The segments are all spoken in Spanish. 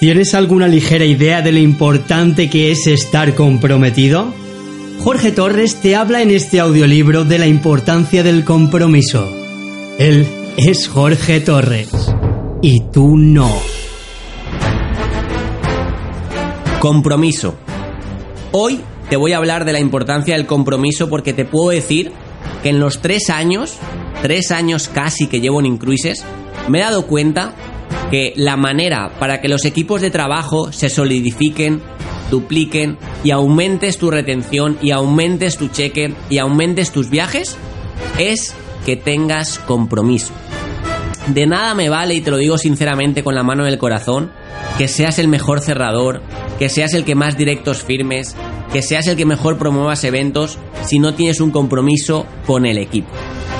¿Tienes alguna ligera idea de lo importante que es estar comprometido? Jorge Torres te habla en este audiolibro de la importancia del compromiso. Él es Jorge Torres y tú no. Compromiso. Hoy te voy a hablar de la importancia del compromiso porque te puedo decir que en los tres años, tres años casi que llevo en Incruises, me he dado cuenta que la manera para que los equipos de trabajo se solidifiquen, dupliquen y aumentes tu retención y aumentes tu cheque y aumentes tus viajes es que tengas compromiso. De nada me vale, y te lo digo sinceramente con la mano en el corazón, que seas el mejor cerrador, que seas el que más directos firmes, que seas el que mejor promuevas eventos si no tienes un compromiso con el equipo.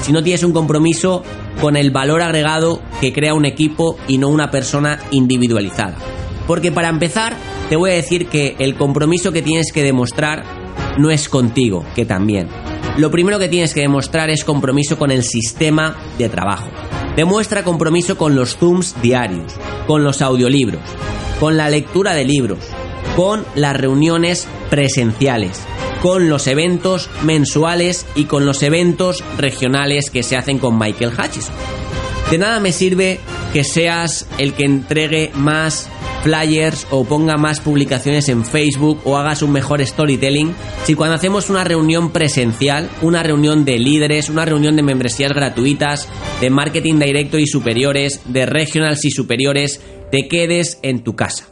Si no tienes un compromiso con el valor agregado que crea un equipo y no una persona individualizada. Porque para empezar, te voy a decir que el compromiso que tienes que demostrar no es contigo, que también. Lo primero que tienes que demostrar es compromiso con el sistema de trabajo. Demuestra compromiso con los Zooms diarios, con los audiolibros, con la lectura de libros, con las reuniones presenciales, con los eventos mensuales y con los eventos regionales que se hacen con Michael Hutchison. De nada me sirve que seas el que entregue más flyers o ponga más publicaciones en Facebook o hagas un mejor storytelling si cuando hacemos una reunión presencial, una reunión de líderes, una reunión de membresías gratuitas, de marketing directo y superiores, de regionals y superiores, te quedes en tu casa.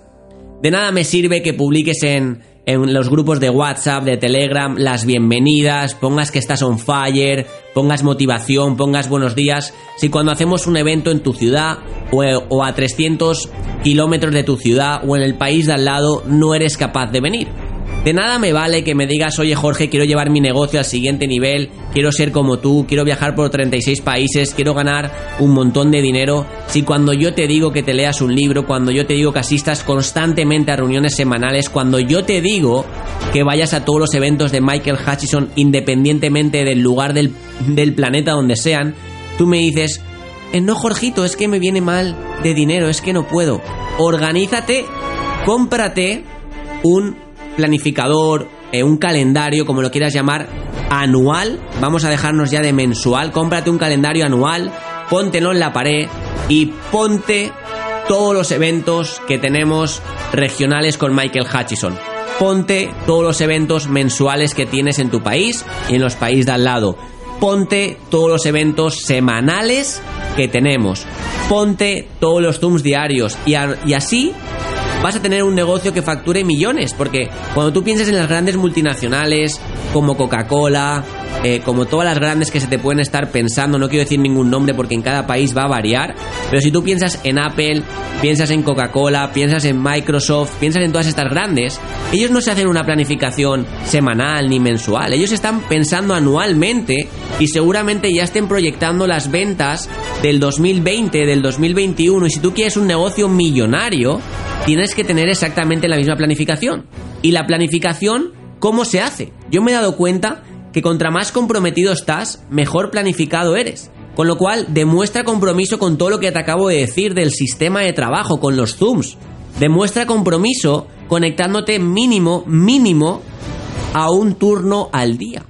De nada me sirve que publiques en, en los grupos de WhatsApp, de Telegram, las bienvenidas, pongas que estás on fire, pongas motivación, pongas buenos días, si cuando hacemos un evento en tu ciudad o, o a 300 kilómetros de tu ciudad o en el país de al lado no eres capaz de venir. De nada me vale que me digas, oye Jorge, quiero llevar mi negocio al siguiente nivel, quiero ser como tú, quiero viajar por 36 países, quiero ganar un montón de dinero. Si cuando yo te digo que te leas un libro, cuando yo te digo que asistas constantemente a reuniones semanales, cuando yo te digo que vayas a todos los eventos de Michael Hutchison independientemente del lugar del, del planeta donde sean, tú me dices, eh, no Jorgito, es que me viene mal de dinero, es que no puedo. Organízate, cómprate un planificador, eh, un calendario, como lo quieras llamar, anual. Vamos a dejarnos ya de mensual. Cómprate un calendario anual, póntelo en la pared y ponte todos los eventos que tenemos regionales con Michael Hutchison. Ponte todos los eventos mensuales que tienes en tu país y en los países de al lado. Ponte todos los eventos semanales que tenemos. Ponte todos los Zooms diarios y, y así vas a tener un negocio que facture millones, porque cuando tú piensas en las grandes multinacionales como Coca-Cola, eh, como todas las grandes que se te pueden estar pensando, no quiero decir ningún nombre porque en cada país va a variar, pero si tú piensas en Apple, piensas en Coca-Cola, piensas en Microsoft, piensas en todas estas grandes, ellos no se hacen una planificación semanal ni mensual, ellos están pensando anualmente y seguramente ya estén proyectando las ventas del 2020, del 2021 y si tú quieres un negocio millonario, tienes que tener exactamente la misma planificación. Y la planificación, ¿cómo se hace? Yo me he dado cuenta que contra más comprometido estás, mejor planificado eres. Con lo cual, demuestra compromiso con todo lo que te acabo de decir del sistema de trabajo, con los Zooms. Demuestra compromiso conectándote mínimo, mínimo a un turno al día.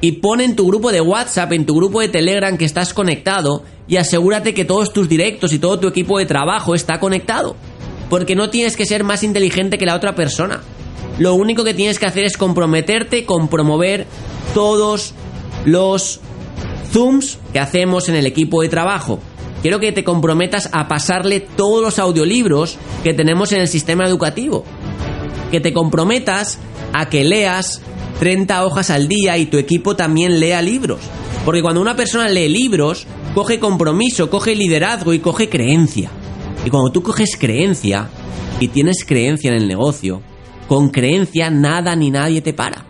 Y pon en tu grupo de WhatsApp, en tu grupo de Telegram que estás conectado y asegúrate que todos tus directos y todo tu equipo de trabajo está conectado. Porque no tienes que ser más inteligente que la otra persona. Lo único que tienes que hacer es comprometerte con promover todos los Zooms que hacemos en el equipo de trabajo. Quiero que te comprometas a pasarle todos los audiolibros que tenemos en el sistema educativo. Que te comprometas a que leas 30 hojas al día y tu equipo también lea libros. Porque cuando una persona lee libros, coge compromiso, coge liderazgo y coge creencia. Y cuando tú coges creencia y tienes creencia en el negocio, con creencia nada ni nadie te para.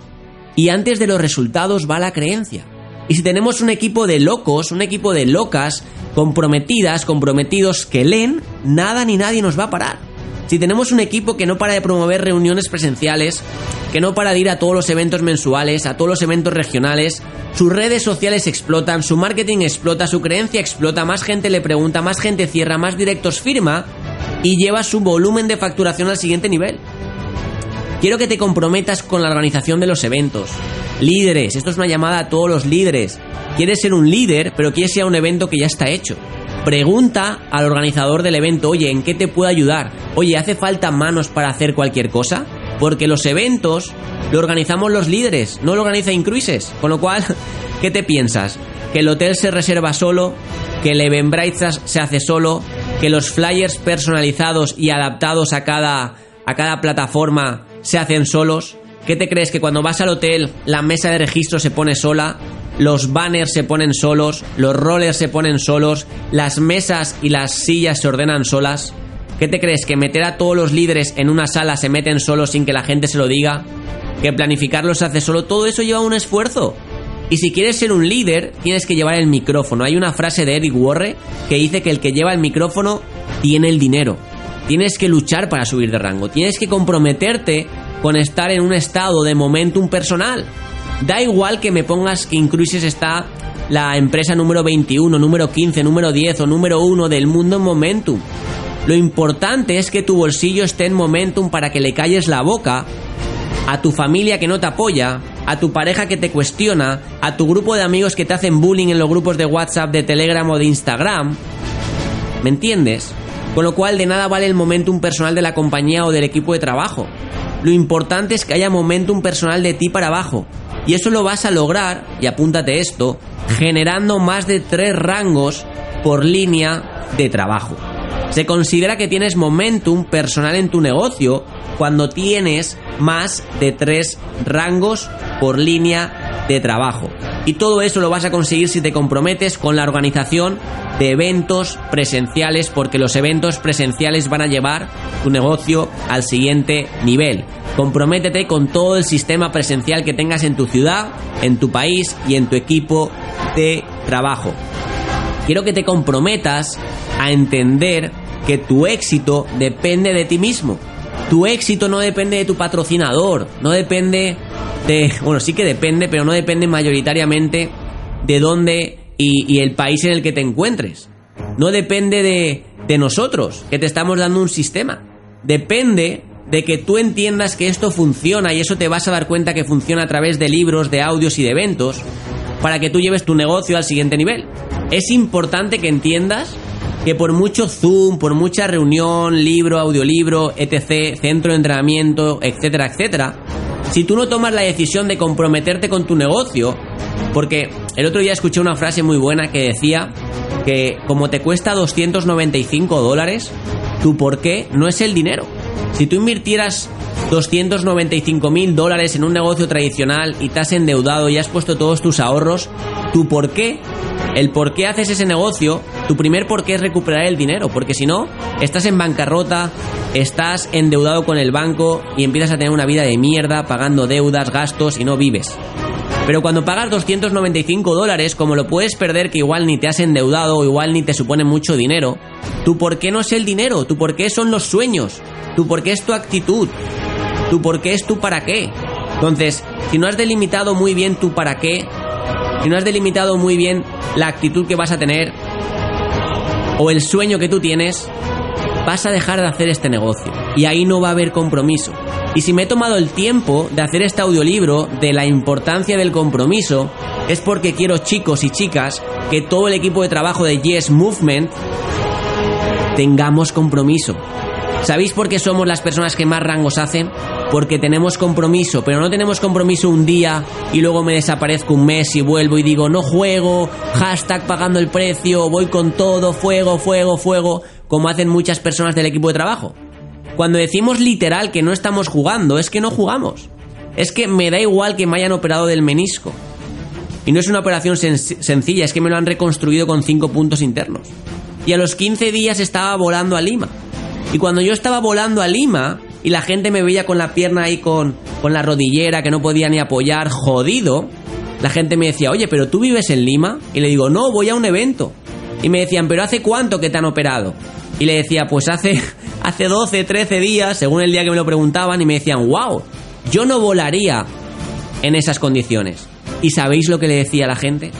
Y antes de los resultados va la creencia. Y si tenemos un equipo de locos, un equipo de locas, comprometidas, comprometidos que leen, nada ni nadie nos va a parar. Si tenemos un equipo que no para de promover reuniones presenciales, que no para de ir a todos los eventos mensuales, a todos los eventos regionales, sus redes sociales explotan, su marketing explota, su creencia explota, más gente le pregunta, más gente cierra, más directos firma, y lleva su volumen de facturación al siguiente nivel. Quiero que te comprometas con la organización de los eventos. Líderes, esto es una llamada a todos los líderes. Quieres ser un líder, pero quieres ir a un evento que ya está hecho. Pregunta al organizador del evento, oye, ¿en qué te puedo ayudar? Oye, ¿hace falta manos para hacer cualquier cosa? Porque los eventos lo organizamos los líderes, no lo organiza Incruises. Con lo cual, ¿qué te piensas? ¿Que el hotel se reserva solo? ¿Que el Eventbrite se hace solo? ¿Que los flyers personalizados y adaptados a cada, a cada plataforma se hacen solos? ¿Qué te crees que cuando vas al hotel la mesa de registro se pone sola? Los banners se ponen solos, los rollers se ponen solos, las mesas y las sillas se ordenan solas. ¿Qué te crees? ¿Que meter a todos los líderes en una sala se meten solos sin que la gente se lo diga? ¿Que planificarlo se hace solo? Todo eso lleva un esfuerzo. Y si quieres ser un líder, tienes que llevar el micrófono. Hay una frase de Eric Warre que dice que el que lleva el micrófono tiene el dinero. Tienes que luchar para subir de rango. Tienes que comprometerte con estar en un estado de momentum personal. Da igual que me pongas que Incruises está la empresa número 21, número 15, número 10 o número 1 del mundo en momentum. Lo importante es que tu bolsillo esté en momentum para que le calles la boca a tu familia que no te apoya, a tu pareja que te cuestiona, a tu grupo de amigos que te hacen bullying en los grupos de WhatsApp, de Telegram o de Instagram. ¿Me entiendes? Con lo cual de nada vale el momentum personal de la compañía o del equipo de trabajo. Lo importante es que haya momentum personal de ti para abajo. Y eso lo vas a lograr, y apúntate esto, generando más de tres rangos por línea de trabajo. Se considera que tienes momentum personal en tu negocio cuando tienes más de tres rangos por línea de trabajo. Y todo eso lo vas a conseguir si te comprometes con la organización de eventos presenciales, porque los eventos presenciales van a llevar tu negocio al siguiente nivel. Comprométete con todo el sistema presencial que tengas en tu ciudad, en tu país y en tu equipo de trabajo. Quiero que te comprometas a entender que tu éxito depende de ti mismo. Tu éxito no depende de tu patrocinador, no depende de... Bueno, sí que depende, pero no depende mayoritariamente de dónde y, el país en el que te encuentres. No depende de, de nosotros, que te estamos dando un sistema. Depende de que tú entiendas que esto funciona y eso te vas a dar cuenta que funciona a través de libros, de audios y de eventos para que tú lleves tu negocio al siguiente nivel. Es importante que entiendas que por mucho Zoom, por mucha reunión, libro, audiolibro, etc., centro de entrenamiento, etcétera, etcétera, si tú no tomas la decisión de comprometerte con tu negocio, porque el otro día escuché una frase muy buena que decía que como te cuesta 295 dólares, tu por qué no es el dinero. Si tú invirtieras 295 mil dólares en un negocio tradicional y te has endeudado y has puesto todos tus ahorros, tu por qué el por qué haces ese negocio, tu primer por qué es recuperar el dinero, porque si no, estás en bancarrota, estás endeudado con el banco y empiezas a tener una vida de mierda, pagando deudas, gastos y no vives. Pero cuando pagas 295 dólares, como lo puedes perder que igual ni te has endeudado o igual ni te supone mucho dinero, tu por qué no es el dinero, tu por qué son los sueños, tu por qué es tu actitud, tu por qué es tu para qué. Entonces, si no has delimitado muy bien tu para qué, si no has delimitado muy bien la actitud que vas a tener o el sueño que tú tienes, vas a dejar de hacer este negocio. Y ahí no va a haber compromiso. Y si me he tomado el tiempo de hacer este audiolibro de la importancia del compromiso, es porque quiero chicos y chicas que todo el equipo de trabajo de Yes Movement tengamos compromiso. ¿Sabéis por qué somos las personas que más rangos hacen? Porque tenemos compromiso, pero no tenemos compromiso un día y luego me desaparezco un mes y vuelvo y digo no juego, hashtag pagando el precio, voy con todo, fuego, fuego, fuego, como hacen muchas personas del equipo de trabajo. Cuando decimos literal que no estamos jugando, es que no jugamos. Es que me da igual que me hayan operado del menisco. Y no es una operación sencilla, es que me lo han reconstruido con 5 puntos internos. Y a los 15 días estaba volando a Lima. Y cuando yo estaba volando a Lima y la gente me veía con la pierna ahí con, con la rodillera que no podía ni apoyar, jodido, la gente me decía, oye, pero tú vives en Lima? Y le digo, no, voy a un evento. Y me decían, pero ¿hace cuánto que te han operado? Y le decía, pues hace, hace 12, 13 días, según el día que me lo preguntaban, y me decían, wow, yo no volaría en esas condiciones. ¿Y sabéis lo que le decía a la gente?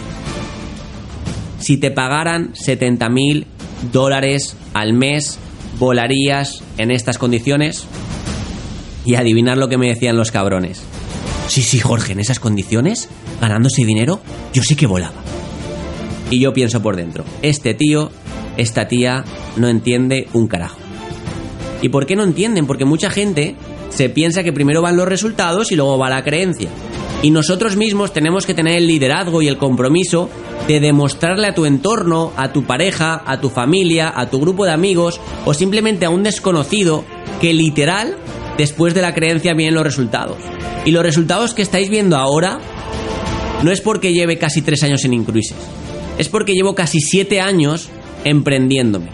Si te pagaran 70 mil dólares al mes volarías en estas condiciones? Y adivinar lo que me decían los cabrones. Sí, sí, Jorge, en esas condiciones, ganándose dinero, yo sí que volaba. Y yo pienso por dentro, este tío, esta tía, no entiende un carajo. ¿Y por qué no entienden? Porque mucha gente se piensa que primero van los resultados y luego va la creencia. Y nosotros mismos tenemos que tener el liderazgo y el compromiso de demostrarle a tu entorno, a tu pareja, a tu familia, a tu grupo de amigos o simplemente a un desconocido que literal después de la creencia vienen los resultados. Y los resultados que estáis viendo ahora no es porque lleve casi tres años en Incruises, es porque llevo casi siete años emprendiéndome,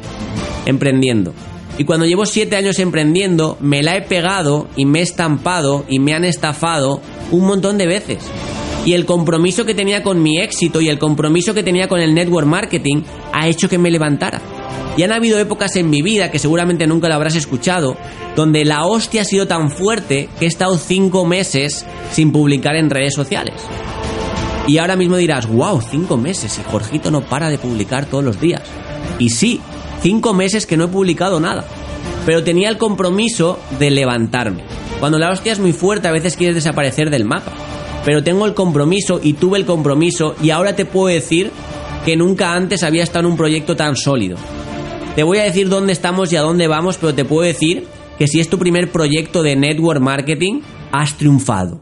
emprendiendo. Y cuando llevo siete años emprendiendo, me la he pegado y me he estampado y me han estafado un montón de veces. Y el compromiso que tenía con mi éxito y el compromiso que tenía con el network marketing ha hecho que me levantara. Y han habido épocas en mi vida, que seguramente nunca lo habrás escuchado, donde la hostia ha sido tan fuerte que he estado cinco meses sin publicar en redes sociales. Y ahora mismo dirás, wow, cinco meses y Jorgito no para de publicar todos los días. Y sí, cinco meses que no he publicado nada. Pero tenía el compromiso de levantarme. Cuando la hostia es muy fuerte a veces quieres desaparecer del mapa. Pero tengo el compromiso y tuve el compromiso y ahora te puedo decir que nunca antes había estado en un proyecto tan sólido. Te voy a decir dónde estamos y a dónde vamos, pero te puedo decir que si es tu primer proyecto de network marketing, has triunfado.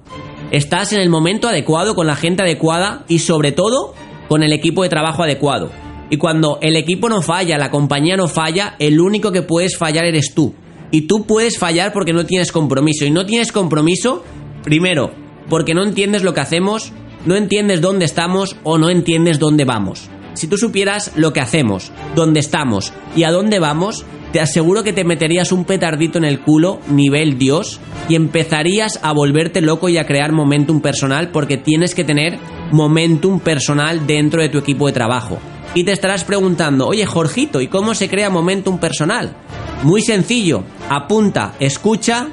Estás en el momento adecuado, con la gente adecuada y sobre todo con el equipo de trabajo adecuado. Y cuando el equipo no falla, la compañía no falla, el único que puedes fallar eres tú. Y tú puedes fallar porque no tienes compromiso. Y no tienes compromiso, primero, porque no entiendes lo que hacemos, no entiendes dónde estamos o no entiendes dónde vamos. Si tú supieras lo que hacemos, dónde estamos y a dónde vamos, te aseguro que te meterías un petardito en el culo, nivel Dios, y empezarías a volverte loco y a crear momentum personal porque tienes que tener momentum personal dentro de tu equipo de trabajo. Y te estarás preguntando, oye Jorgito, ¿y cómo se crea momentum personal? Muy sencillo, apunta, escucha,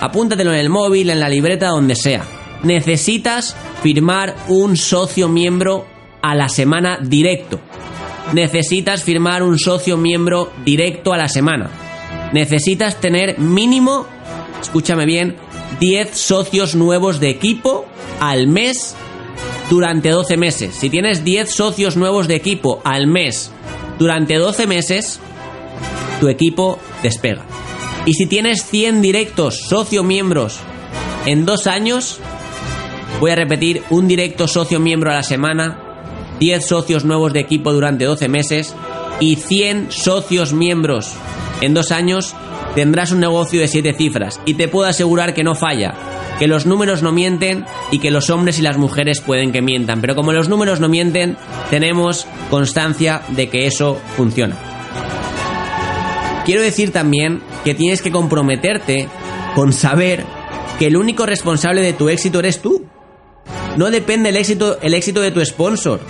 apúntatelo en el móvil, en la libreta, donde sea. Necesitas firmar un socio miembro a la semana directo. Necesitas firmar un socio miembro directo a la semana. Necesitas tener mínimo, escúchame bien, 10 socios nuevos de equipo al mes durante 12 meses. Si tienes 10 socios nuevos de equipo al mes durante 12 meses, tu equipo despega. Y si tienes 100 directos socio miembros en dos años, voy a repetir, un directo socio miembro a la semana, 10 socios nuevos de equipo durante 12 meses y 100 socios miembros en dos años, tendrás un negocio de 7 cifras. Y te puedo asegurar que no falla que los números no mienten y que los hombres y las mujeres pueden que mientan. Pero como los números no mienten, tenemos constancia de que eso funciona. Quiero decir también que tienes que comprometerte con saber que el único responsable de tu éxito eres tú. No depende el éxito, el éxito de tu sponsor.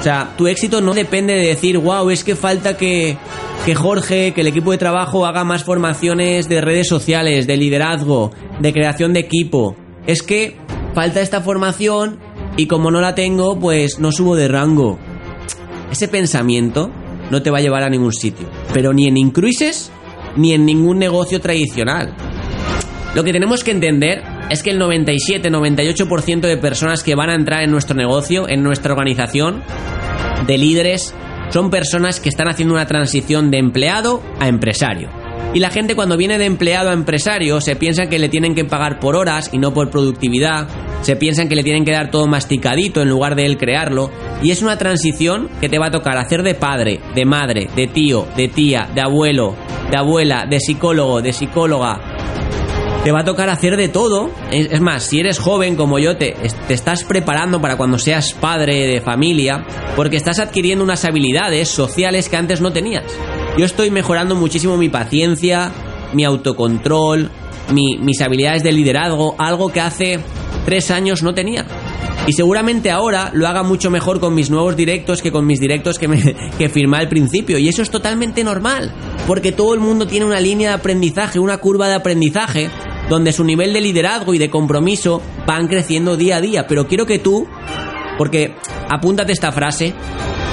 O sea, tu éxito no depende de decir, wow, es que falta que, que Jorge, que el equipo de trabajo haga más formaciones de redes sociales, de liderazgo, de creación de equipo. Es que falta esta formación y como no la tengo, pues no subo de rango. Ese pensamiento no te va a llevar a ningún sitio. Pero ni en Incruises ni en ningún negocio tradicional. Lo que tenemos que entender es que el 97-98% de personas que van a entrar en nuestro negocio, en nuestra organización, de líderes, son personas que están haciendo una transición de empleado a empresario. Y la gente cuando viene de empleado a empresario se piensa que le tienen que pagar por horas y no por productividad, se piensan que le tienen que dar todo masticadito en lugar de él crearlo, y es una transición que te va a tocar hacer de padre, de madre, de tío, de tía, de abuelo, de abuela, de psicólogo, de psicóloga, te va a tocar hacer de todo. Es más, si eres joven como yo, te, te, estás preparando para cuando seas padre de familia, porque estás adquiriendo unas habilidades sociales que antes no tenías. Yo estoy mejorando muchísimo mi paciencia, mi autocontrol, mis habilidades de liderazgo, algo que hace tres años no tenía. Y seguramente ahora lo haga mucho mejor con mis nuevos directos que con mis directos que, me, que firmé al principio. Y eso es totalmente normal, porque todo el mundo tiene una línea de aprendizaje, una curva de aprendizaje donde su nivel de liderazgo y de compromiso van creciendo día a día. Pero quiero que tú, porque apúntate esta frase,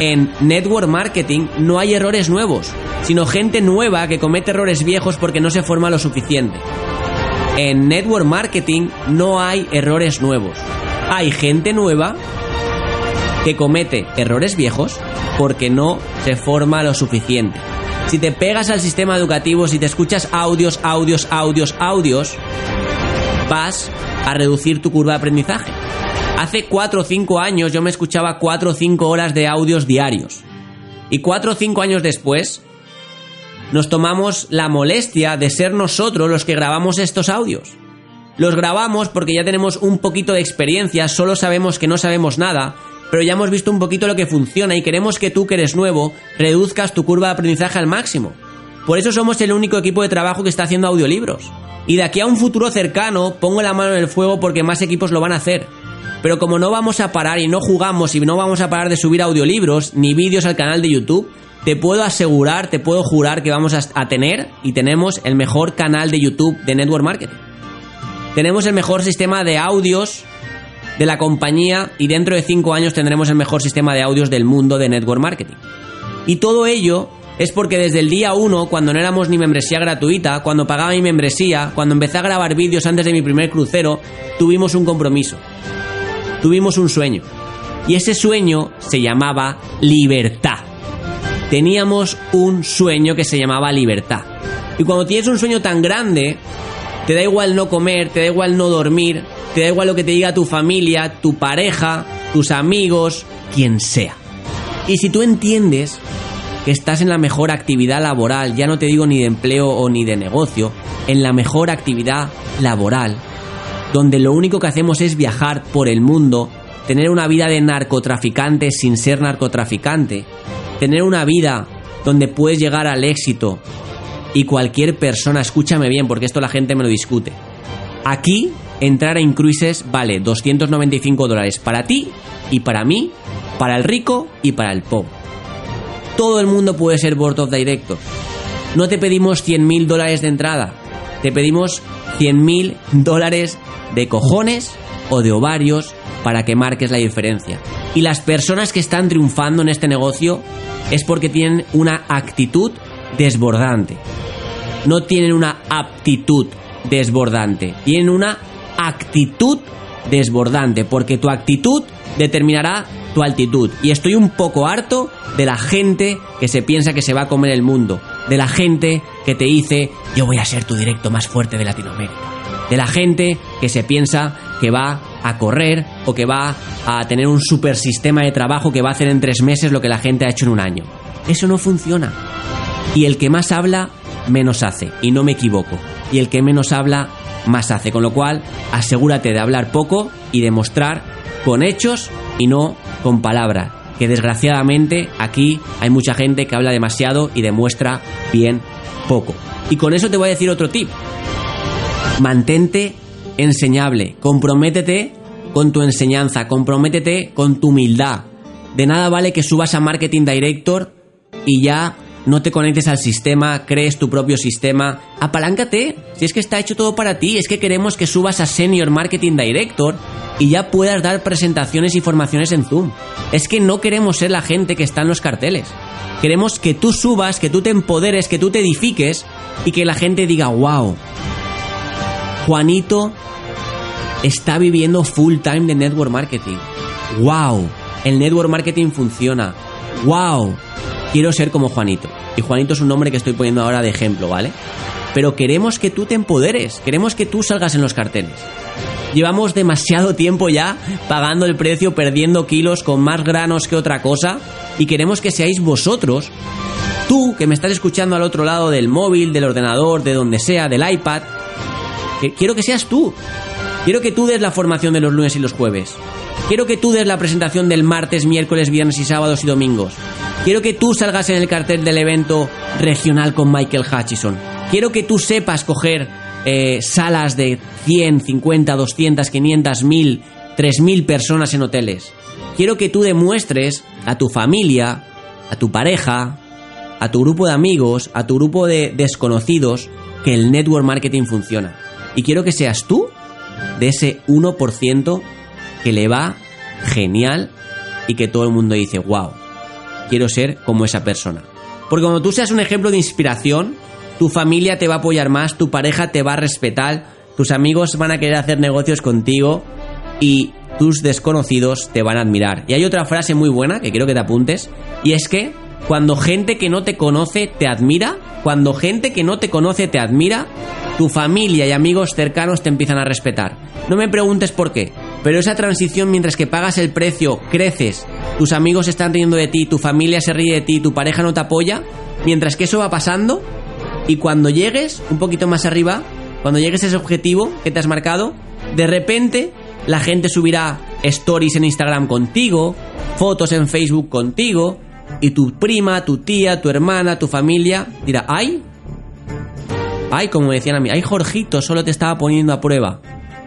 En network marketing no hay errores nuevos, sino gente nueva que comete errores viejos porque no se forma lo suficiente. En network marketing no hay errores nuevos. Hay gente nueva que comete errores viejos porque no se forma lo suficiente. Si te pegas al sistema educativo, si te escuchas audios, audios, audios, audios, vas a reducir tu curva de aprendizaje. Hace 4 o 5 años yo me escuchaba 4 o 5 horas de audios diarios. Y 4 o 5 años después nos tomamos la molestia de ser nosotros los que grabamos estos audios. Los grabamos porque ya tenemos un poquito de experiencia, solo sabemos que no sabemos nada, pero ya hemos visto un poquito lo que funciona y queremos que tú que eres nuevo reduzcas tu curva de aprendizaje al máximo. Por eso somos el único equipo de trabajo que está haciendo audiolibros. Y de aquí a un futuro cercano pongo la mano en el fuego porque más equipos lo van a hacer. Pero como no vamos a parar y no jugamos y no vamos a parar de subir audiolibros ni vídeos al canal de YouTube, te puedo asegurar, te puedo jurar que vamos a tener y tenemos el mejor canal de YouTube de Network Marketing. Tenemos el mejor sistema de audios de la compañía y dentro de 5 años tendremos el mejor sistema de audios del mundo de Network Marketing. Y todo ello es porque desde el día 1, cuando no éramos ni membresía gratuita, cuando pagaba mi membresía, cuando empecé a grabar vídeos antes de mi primer crucero, tuvimos un compromiso. Tuvimos un sueño. Y ese sueño se llamaba libertad. Teníamos un sueño que se llamaba libertad. Y cuando tienes un sueño tan grande, te da igual no comer, te da igual no dormir, te da igual lo que te diga tu familia, tu pareja, tus amigos, quien sea. Y si tú entiendes que estás en la mejor actividad laboral, ya no te digo ni de empleo o ni de negocio, en la mejor actividad laboral, donde lo único que hacemos es viajar por el mundo, tener una vida de narcotraficante sin ser narcotraficante, tener una vida donde puedes llegar al éxito y cualquier persona, escúchame bien porque esto la gente me lo discute. Aquí entrar a Incruises vale 295 dólares para ti y para mí, para el rico y para el pobre. Todo el mundo puede ser Board of Director. No te pedimos 100 mil dólares de entrada, te pedimos 100 mil dólares de cojones o de ovarios para que marques la diferencia. Y las personas que están triunfando en este negocio es porque tienen una actitud desbordante. No tienen una aptitud desbordante, tienen una actitud desbordante, porque tu actitud determinará tu altitud. Y estoy un poco harto de la gente que se piensa que se va a comer el mundo, de la gente que te dice yo voy a ser tu directo más fuerte de Latinoamérica, de la gente que se piensa que va a correr o que va a tener un super sistema de trabajo que va a hacer en tres meses lo que la gente ha hecho en un año. Eso no funciona. Y el que más habla, menos hace. Y no me equivoco. Y el que menos habla, más hace. Con lo cual, asegúrate de hablar poco y demostrar con hechos y no con palabras. Que desgraciadamente aquí hay mucha gente que habla demasiado y demuestra bien poco. Y con eso te voy a decir otro tip. Mantente enseñable, comprométete con tu enseñanza, comprométete con tu humildad. De nada vale que subas a Marketing Director y ya no te conectes al sistema, crees tu propio sistema, apaláncate, si es que está hecho todo para ti, es que queremos que subas a Senior Marketing Director y ya puedas dar presentaciones y formaciones en Zoom. Es que no queremos ser la gente que está en los carteles. Queremos que tú subas, que tú te empoderes, que tú te edifiques y que la gente diga, wow, Juanito está viviendo full time de network marketing. Wow, el network marketing funciona. Wow, quiero ser como Juanito. Y Juanito es un nombre que estoy poniendo ahora de ejemplo, ¿vale? Pero queremos que tú te empoderes, queremos que tú salgas en los carteles. Llevamos demasiado tiempo ya pagando el precio, perdiendo kilos con más granos que otra cosa y queremos que seáis vosotros, tú que me estás escuchando al otro lado del móvil, del ordenador, de donde sea, del iPad, que quiero que seas tú. Quiero que tú des la formación de los lunes y los jueves. Quiero que tú des la presentación del martes, miércoles, viernes y sábados y domingos. Quiero que tú salgas en el cartel del evento regional con Michael Hutchison. Quiero que tú sepas coger eh, salas de 100, 50, 200, 500, 1000, 3000 personas en hoteles. Quiero que tú demuestres a tu familia, a tu pareja, a tu grupo de amigos, a tu grupo de desconocidos, que el network marketing funciona. Y quiero que seas tú de ese 1% que le va genial y que todo el mundo dice, wow, quiero ser como esa persona. Porque cuando tú seas un ejemplo de inspiración, tu familia te va a apoyar más, tu pareja te va a respetar, tus amigos van a querer hacer negocios contigo y tus desconocidos te van a admirar. Y hay otra frase muy buena que quiero que te apuntes, y es que cuando gente que no te conoce te admira, cuando gente que no te conoce te admira, tu familia y amigos cercanos te empiezan a respetar. No me preguntes por qué, pero esa transición mientras que pagas el precio, creces, tus amigos están riendo de ti, tu familia se ríe de ti, tu pareja no te apoya, mientras que eso va pasando, y cuando llegues un poquito más arriba, cuando llegues a ese objetivo que te has marcado, de repente la gente subirá stories en Instagram contigo, fotos en Facebook contigo, y tu prima, tu tía, tu hermana, tu familia dirá, ay, ay, como decían a mí, ay, Jorgito, solo te estaba poniendo a prueba.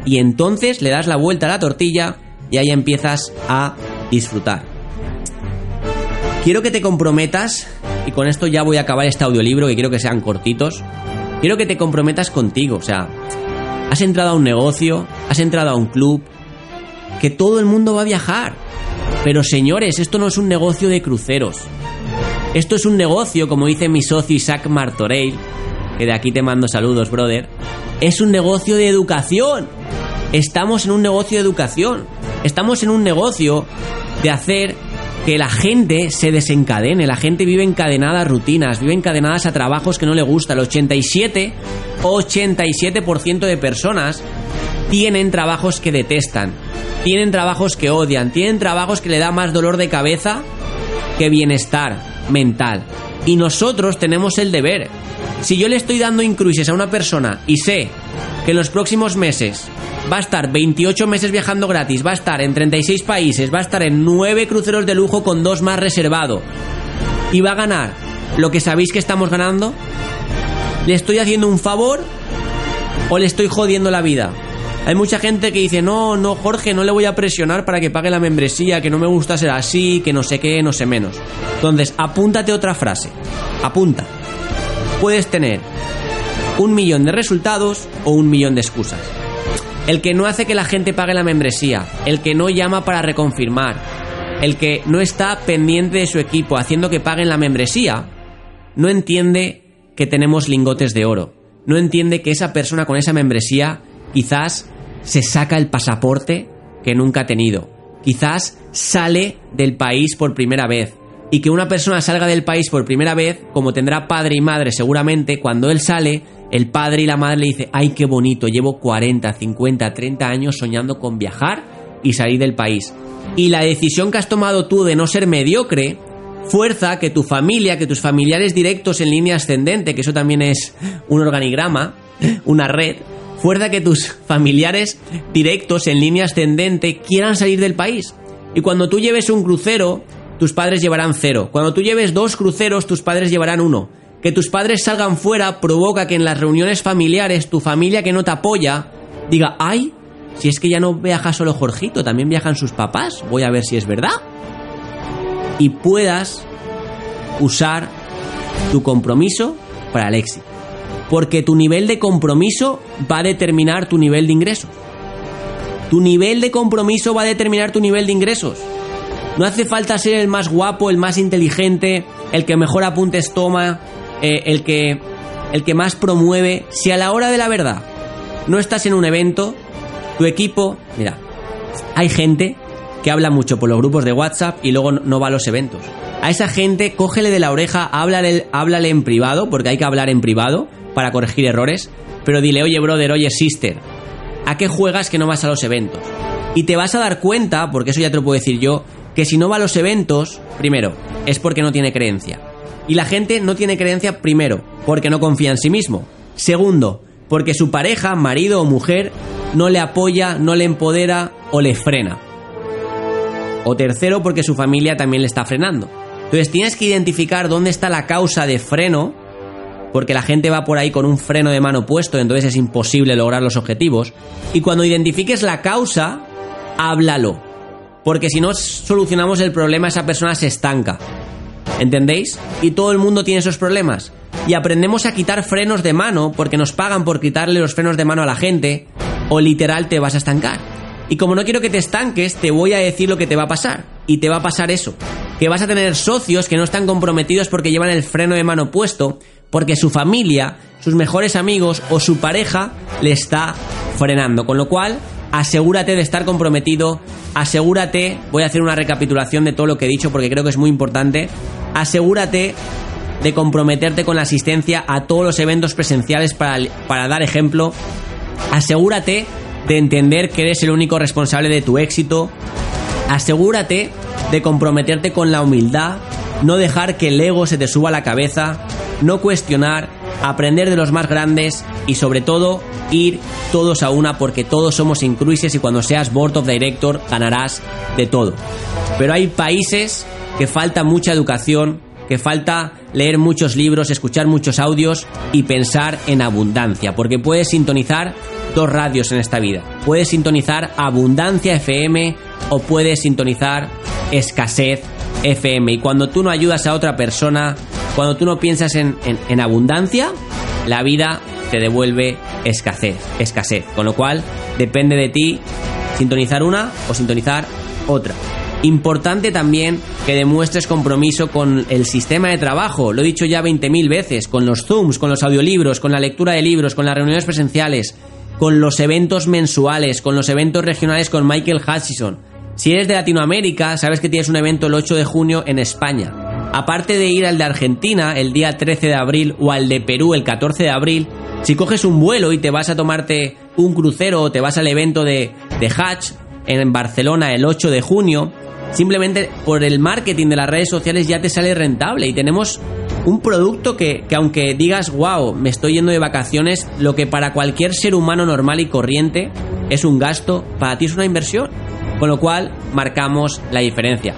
Y entonces le das la vuelta a la tortilla y ahí empiezas a disfrutar. Quiero que te comprometas, y con esto ya voy a acabar este audiolibro, que quiero que sean cortitos. Quiero que te comprometas contigo, o sea, has entrado a un negocio, has entrado a un club, que todo el mundo va a viajar. Pero señores, esto no es un negocio de cruceros. Esto es un negocio, como dice mi socio Isaac Martorell, que de aquí te mando saludos, brother. Es un negocio de educación. Estamos en un negocio de educación. Estamos en un negocio de hacer que la gente se desencadene. La gente vive encadenada a rutinas, vive encadenadas a trabajos que no le gusta. El 87, 87% de personas tienen trabajos que detestan tienen trabajos que odian, tienen trabajos que le da más dolor de cabeza que bienestar mental. Y nosotros tenemos el deber. Si yo le estoy dando incruises a una persona y sé que en los próximos meses va a estar 28 meses viajando gratis, va a estar en 36 países, va a estar en 9 cruceros de lujo con dos más reservado y va a ganar lo que sabéis que estamos ganando, ¿le estoy haciendo un favor o le estoy jodiendo la vida? Hay mucha gente que dice, no, no, Jorge, no le voy a presionar para que pague la membresía, que no me gusta ser así, que no sé qué, no sé menos. Entonces, apúntate otra frase. Apunta. Puedes tener un millón de resultados o un millón de excusas. El que no hace que la gente pague la membresía, el que no llama para reconfirmar, el que no está pendiente de su equipo haciendo que paguen la membresía, no entiende que tenemos lingotes de oro. No entiende que esa persona con esa membresía quizás se saca el pasaporte que nunca ha tenido. Quizás sale del país por primera vez. Y que una persona salga del país por primera vez, como tendrá padre y madre seguramente, cuando él sale, el padre y la madre le dice, ay, qué bonito, llevo 40, 50, 30 años soñando con viajar y salir del país. Y la decisión que has tomado tú de no ser mediocre, fuerza que tu familia, que tus familiares directos en línea ascendente, que eso también es un organigrama, una red, fuerza que tus familiares directos en línea ascendente quieran salir del país. Y cuando tú lleves un crucero, tus padres llevarán cero. Cuando tú lleves dos cruceros, tus padres llevarán uno. Que tus padres salgan fuera provoca que en las reuniones familiares tu familia que no te apoya diga, ay, si es que ya no viaja solo Jorgito, también viajan sus papás, voy a ver si es verdad. Y puedas usar tu compromiso para el éxito porque tu nivel de compromiso va a determinar tu nivel de ingresos. Tu nivel de compromiso va a determinar tu nivel de ingresos. No hace falta ser el más guapo, el más inteligente, el que mejor apuntes toma, eh, el, que, el que más promueve. Si a la hora de la verdad no estás en un evento, tu equipo, mira, hay gente que habla mucho por los grupos de WhatsApp y luego no va a los eventos. A esa gente, cógele de la oreja, háblale, háblale en privado, porque hay que hablar en privado, para corregir errores, pero dile, oye brother, oye sister, ¿a qué juegas que no vas a los eventos? Y te vas a dar cuenta, porque eso ya te lo puedo decir yo, que si no va a los eventos, primero, es porque no tiene creencia. Y la gente no tiene creencia, primero, porque no confía en sí mismo. Segundo, porque su pareja, marido o mujer, no le apoya, no le empodera o le frena. O tercero, porque su familia también le está frenando. Entonces tienes que identificar dónde está la causa de freno porque la gente va por ahí con un freno de mano puesto, entonces es imposible lograr los objetivos. Y cuando identifiques la causa, háblalo. Porque si no solucionamos el problema, esa persona se estanca. ¿Entendéis? Y todo el mundo tiene esos problemas. Y aprendemos a quitar frenos de mano porque nos pagan por quitarle los frenos de mano a la gente, o literal te vas a estancar. Y como no quiero que te estanques, te voy a decir lo que te va a pasar. Y te va a pasar eso que vas a tener socios que no están comprometidos porque llevan el freno de mano puesto, porque su familia, sus mejores amigos o su pareja le está frenando. Con lo cual, asegúrate de estar comprometido, asegúrate, voy a hacer una recapitulación de todo lo que he dicho porque creo que es muy importante, asegúrate de comprometerte con la asistencia a todos los eventos presenciales para, para dar ejemplo, asegúrate de entender que eres el único responsable de tu éxito, asegúrate de comprometerte con la humildad, no dejar que el ego se te suba a la cabeza, no cuestionar, aprender de los más grandes y sobre todo ir todos a una porque todos somos incruises y cuando seas board of director ganarás de todo. Pero hay países que falta mucha educación, que falta leer muchos libros, escuchar muchos audios y pensar en abundancia, porque puedes sintonizar dos radios en esta vida. Puedes sintonizar Abundancia FM o puedes sintonizar Escasez FM. Y cuando tú no ayudas a otra persona, cuando tú no piensas en, en, abundancia, la vida te devuelve escasez, escasez. Con lo cual, depende de ti sintonizar una o sintonizar otra. Importante también que demuestres compromiso con el sistema de trabajo, lo he dicho ya 20.000 veces, con los Zooms, con los audiolibros, con la lectura de libros, con las reuniones presenciales, con los eventos mensuales, con los eventos regionales con Michael Hutchison. Si eres de Latinoamérica, sabes que tienes un evento el 8 de junio en España. Aparte de ir al de Argentina el día 13 de abril o al de Perú el 14 de abril, si coges un vuelo y te vas a tomarte un crucero o te vas al evento de, de Hatch en Barcelona el 8 de junio, simplemente por el marketing de las redes sociales ya te sale rentable y tenemos un producto que, que, aunque digas, wow, me estoy yendo de vacaciones, lo que para cualquier ser humano normal y corriente es un gasto, para ti es una inversión. Con lo cual marcamos la diferencia.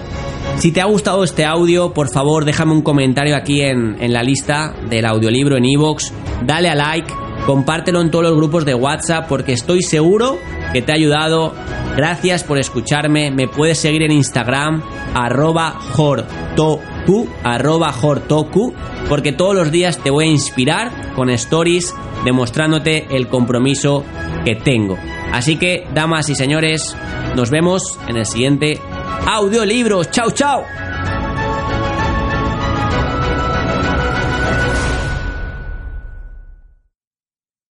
Si te ha gustado este audio, por favor déjame un comentario aquí en, en la lista del audiolibro en iVoox, dale a like, compártelo en todos los grupos de WhatsApp porque estoy seguro que te ha ayudado Gracias por escucharme. Me puedes seguir en Instagram, arroba hortoku, arroba hortoku, porque todos los días te voy a inspirar con stories demostrándote el compromiso que tengo. Así que, damas y señores, nos vemos en el siguiente audiolibro. ¡Chao, chao!